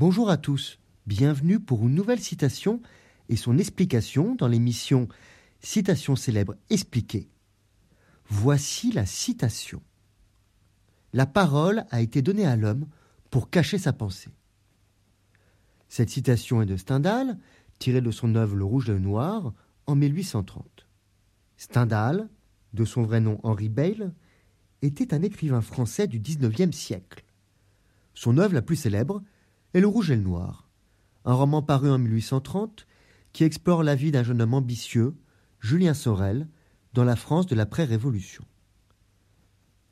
Bonjour à tous, bienvenue pour une nouvelle citation et son explication dans l'émission Citation célèbre expliquée. Voici la citation. La parole a été donnée à l'homme pour cacher sa pensée. Cette citation est de Stendhal, tirée de son œuvre Le Rouge et le Noir, en 1830. Stendhal, de son vrai nom Henri Bayle, était un écrivain français du XIXe siècle. Son œuvre la plus célèbre est Le Rouge et le Noir, un roman paru en 1830 qui explore la vie d'un jeune homme ambitieux, Julien Sorel, dans la France de l'après-révolution.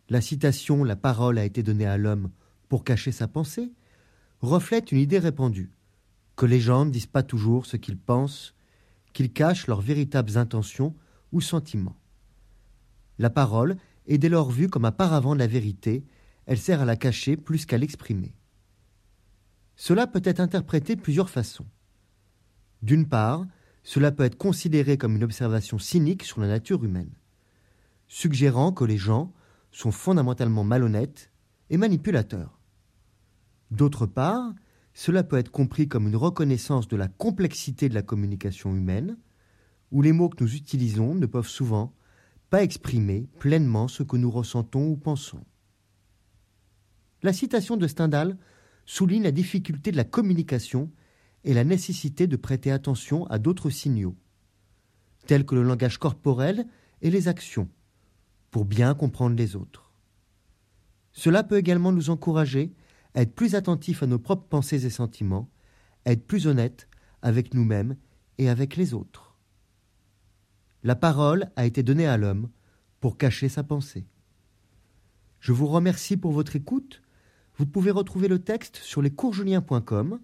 La citation La parole a été donnée à l'homme pour cacher sa pensée reflète une idée répandue que les gens ne disent pas toujours ce qu'ils pensent, qu'ils cachent leurs véritables intentions ou sentiments. La parole est dès lors vue comme un de la vérité, elle sert à la cacher plus qu'à l'exprimer. Cela peut être interprété de plusieurs façons. D'une part, cela peut être considéré comme une observation cynique sur la nature humaine, suggérant que les gens sont fondamentalement malhonnêtes et manipulateurs. D'autre part, cela peut être compris comme une reconnaissance de la complexité de la communication humaine, où les mots que nous utilisons ne peuvent souvent pas exprimer pleinement ce que nous ressentons ou pensons. La citation de Stendhal souligne la difficulté de la communication et la nécessité de prêter attention à d'autres signaux, tels que le langage corporel et les actions, pour bien comprendre les autres. Cela peut également nous encourager à être plus attentifs à nos propres pensées et sentiments, à être plus honnêtes avec nous-mêmes et avec les autres. La parole a été donnée à l'homme pour cacher sa pensée. Je vous remercie pour votre écoute vous pouvez retrouver le texte sur lescoursjulien.com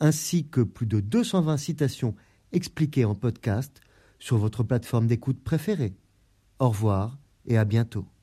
ainsi que plus de 220 citations expliquées en podcast sur votre plateforme d'écoute préférée. Au revoir et à bientôt.